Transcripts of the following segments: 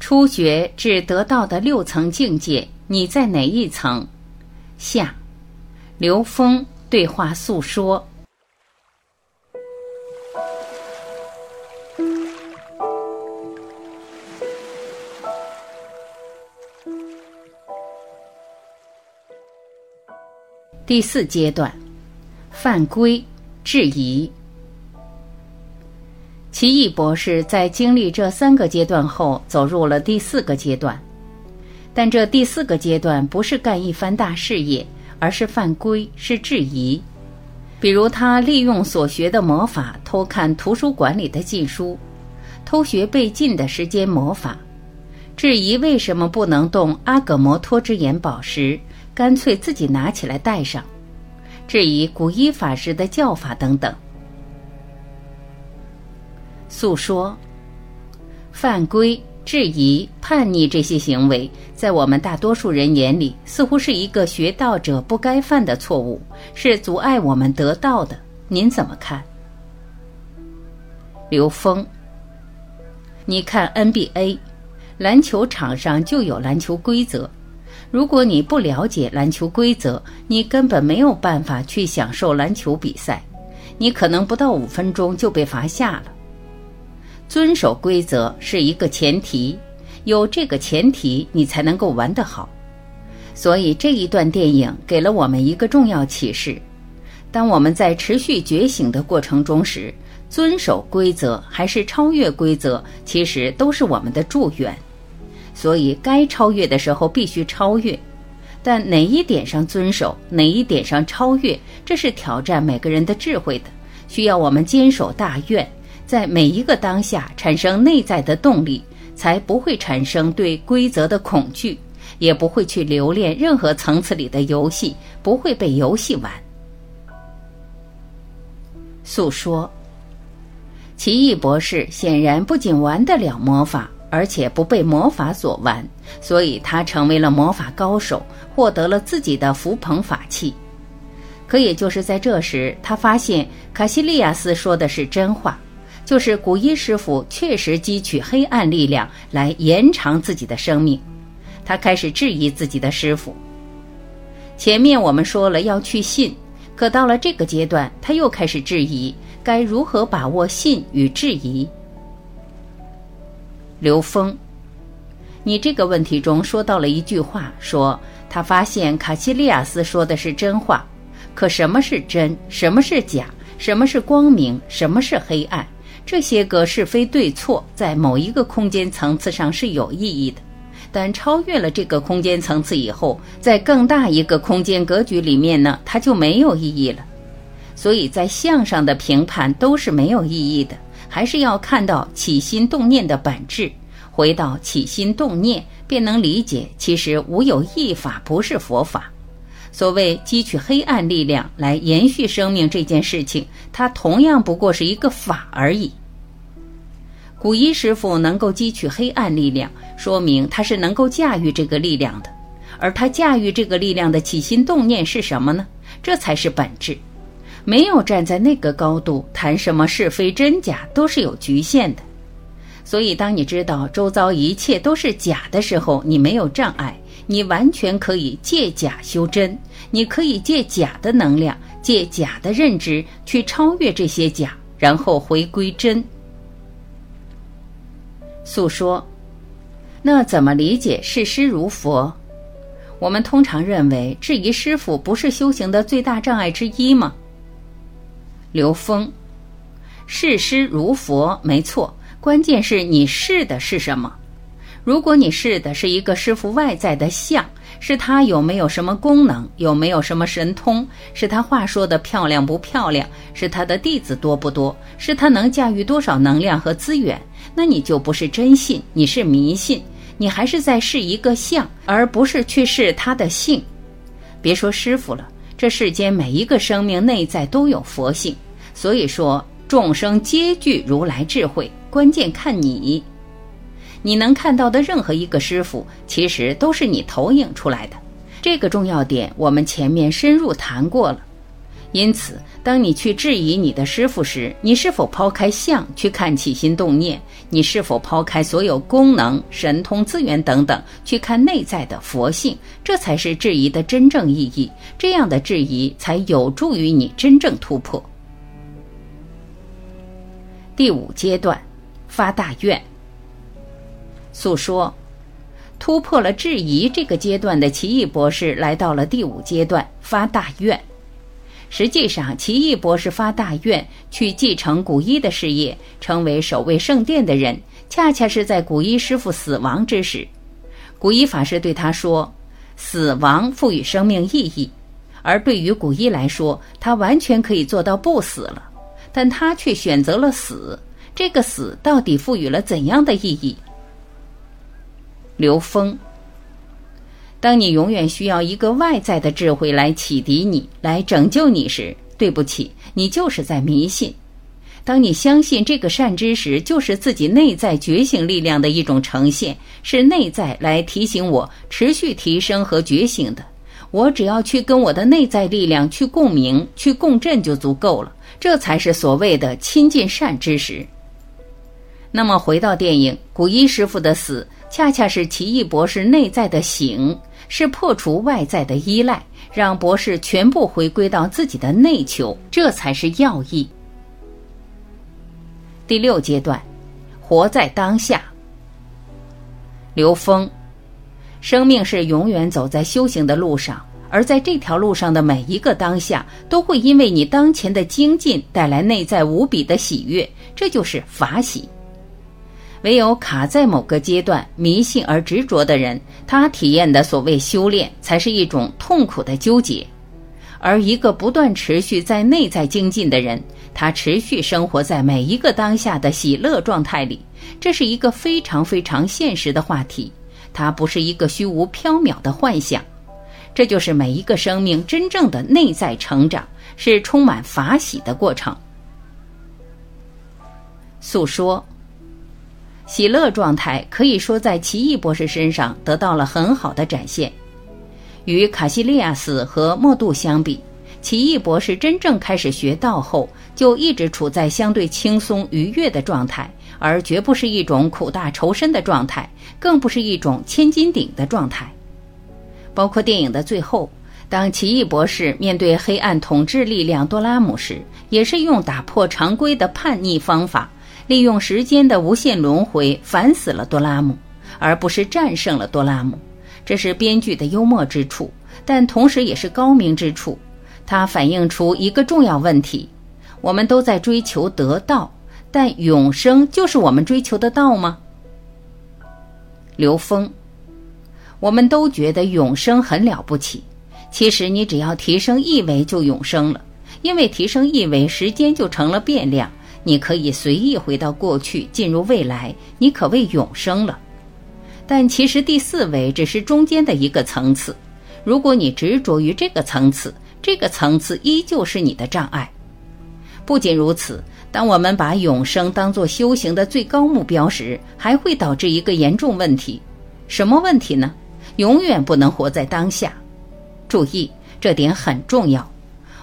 初学至得道的六层境界，你在哪一层？下，刘峰对话诉说。第四阶段，犯规质疑。奇异博士在经历这三个阶段后，走入了第四个阶段。但这第四个阶段不是干一番大事业，而是犯规，是质疑。比如他利用所学的魔法偷看图书馆里的禁书，偷学被禁的时间魔法，质疑为什么不能动阿葛摩托之眼宝石。干脆自己拿起来戴上，质疑古一法师的教法等等。诉说、犯规、质疑、叛逆这些行为，在我们大多数人眼里，似乎是一个学道者不该犯的错误，是阻碍我们得道的。您怎么看？刘峰，你看 NBA，篮球场上就有篮球规则。如果你不了解篮球规则，你根本没有办法去享受篮球比赛。你可能不到五分钟就被罚下了。遵守规则是一个前提，有这个前提，你才能够玩得好。所以这一段电影给了我们一个重要启示：当我们在持续觉醒的过程中时，遵守规则还是超越规则，其实都是我们的祝愿。所以，该超越的时候必须超越，但哪一点上遵守，哪一点上超越，这是挑战每个人的智慧的，需要我们坚守大愿，在每一个当下产生内在的动力，才不会产生对规则的恐惧，也不会去留恋任何层次里的游戏，不会被游戏玩。诉说，奇异博士显然不仅玩得了魔法。而且不被魔法所玩，所以他成为了魔法高手，获得了自己的福朋法器。可也就是在这时，他发现卡西利亚斯说的是真话，就是古一师傅确实汲取黑暗力量来延长自己的生命。他开始质疑自己的师傅。前面我们说了要去信，可到了这个阶段，他又开始质疑该如何把握信与质疑。刘峰，你这个问题中说到了一句话，说他发现卡西利亚斯说的是真话。可什么是真？什么是假？什么是光明？什么是黑暗？这些个是非对错，在某一个空间层次上是有意义的，但超越了这个空间层次以后，在更大一个空间格局里面呢，它就没有意义了。所以在相上的评判都是没有意义的。还是要看到起心动念的本质，回到起心动念，便能理解，其实无有一法不是佛法。所谓汲取黑暗力量来延续生命这件事情，它同样不过是一个法而已。古一师傅能够汲取黑暗力量，说明他是能够驾驭这个力量的，而他驾驭这个力量的起心动念是什么呢？这才是本质。没有站在那个高度谈什么是非真假，都是有局限的。所以，当你知道周遭一切都是假的时候，你没有障碍，你完全可以借假修真。你可以借假的能量，借假的认知去超越这些假，然后回归真。诉说，那怎么理解视师如佛？我们通常认为质疑师傅不是修行的最大障碍之一吗？刘峰，视师如佛，没错。关键是你试的是什么？如果你试的是一个师傅外在的相，是他有没有什么功能，有没有什么神通，是他话说的漂亮不漂亮，是他的弟子多不多，是他能驾驭多少能量和资源，那你就不是真信，你是迷信，你还是在试一个相，而不是去试他的性。别说师傅了。这世间每一个生命内在都有佛性，所以说众生皆具如来智慧，关键看你。你能看到的任何一个师傅，其实都是你投影出来的。这个重要点，我们前面深入谈过了。因此，当你去质疑你的师傅时，你是否抛开相去看起心动念？你是否抛开所有功能、神通、资源等等，去看内在的佛性？这才是质疑的真正意义。这样的质疑才有助于你真正突破。第五阶段，发大愿。诉说，突破了质疑这个阶段的奇异博士来到了第五阶段，发大愿。实际上，奇异博士发大愿去继承古一的事业，成为守卫圣殿的人，恰恰是在古一师傅死亡之时。古一法师对他说：“死亡赋予生命意义，而对于古一来说，他完全可以做到不死了，但他却选择了死。这个死到底赋予了怎样的意义？”刘峰。当你永远需要一个外在的智慧来启迪你、来拯救你时，对不起，你就是在迷信。当你相信这个善知识就是自己内在觉醒力量的一种呈现，是内在来提醒我持续提升和觉醒的，我只要去跟我的内在力量去共鸣、去共振就足够了。这才是所谓的亲近善知识。那么回到电影，古一师傅的死，恰恰是奇异博士内在的醒。是破除外在的依赖，让博士全部回归到自己的内求，这才是要义。第六阶段，活在当下。刘峰，生命是永远走在修行的路上，而在这条路上的每一个当下，都会因为你当前的精进带来内在无比的喜悦，这就是法喜。唯有卡在某个阶段、迷信而执着的人，他体验的所谓修炼，才是一种痛苦的纠结；而一个不断持续在内在精进的人，他持续生活在每一个当下的喜乐状态里。这是一个非常非常现实的话题，它不是一个虚无缥缈的幻想。这就是每一个生命真正的内在成长，是充满法喜的过程。诉说。喜乐状态可以说在奇异博士身上得到了很好的展现。与卡西利亚斯和莫杜相比，奇异博士真正开始学道后，就一直处在相对轻松愉悦的状态，而绝不是一种苦大仇深的状态，更不是一种千斤顶的状态。包括电影的最后，当奇异博士面对黑暗统治力量多拉姆时，也是用打破常规的叛逆方法。利用时间的无限轮回反死了多拉姆，而不是战胜了多拉姆，这是编剧的幽默之处，但同时也是高明之处。它反映出一个重要问题：我们都在追求得道，但永生就是我们追求的道吗？刘峰，我们都觉得永生很了不起，其实你只要提升一维就永生了，因为提升一维，时间就成了变量。你可以随意回到过去，进入未来，你可谓永生了。但其实第四维只是中间的一个层次。如果你执着于这个层次，这个层次依旧是你的障碍。不仅如此，当我们把永生当作修行的最高目标时，还会导致一个严重问题。什么问题呢？永远不能活在当下。注意，这点很重要。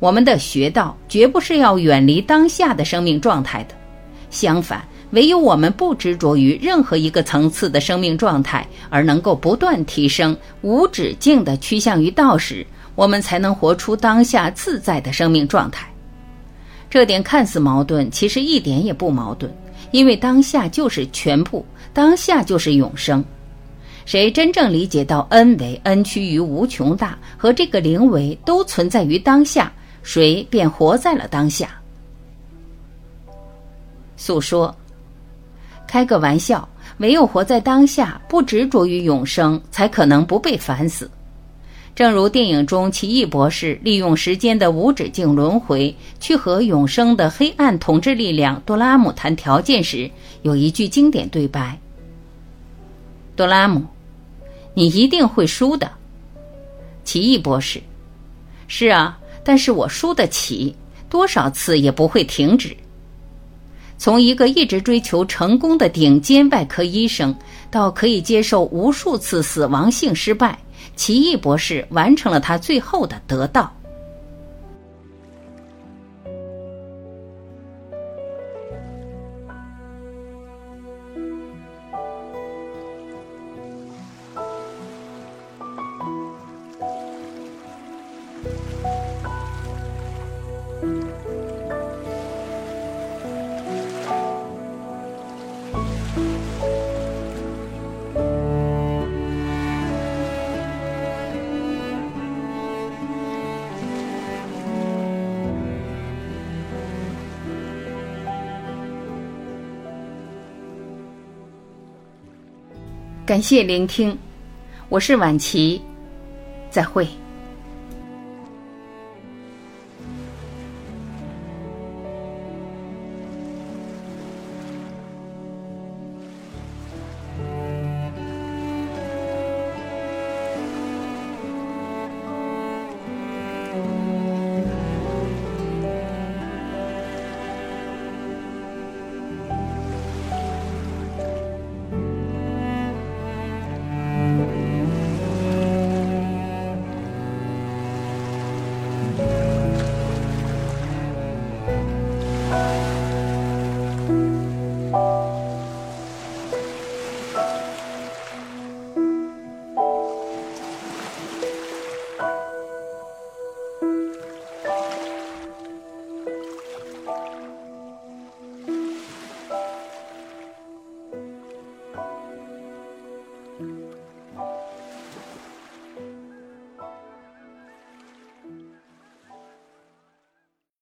我们的学道绝不是要远离当下的生命状态的，相反，唯有我们不执着于任何一个层次的生命状态，而能够不断提升、无止境地趋向于道时，我们才能活出当下自在的生命状态。这点看似矛盾，其实一点也不矛盾，因为当下就是全部，当下就是永生。谁真正理解到 n 为 n 趋于无穷大，和这个零维都存在于当下。谁便活在了当下。诉说，开个玩笑，唯有活在当下，不执着于永生，才可能不被烦死。正如电影中奇异博士利用时间的无止境轮回，去和永生的黑暗统治力量多拉姆谈条件时，有一句经典对白：“多拉姆，你一定会输的。”奇异博士：“是啊。”但是我输得起，多少次也不会停止。从一个一直追求成功的顶尖外科医生，到可以接受无数次死亡性失败，奇异博士完成了他最后的得到。感谢聆听，我是晚琪，再会。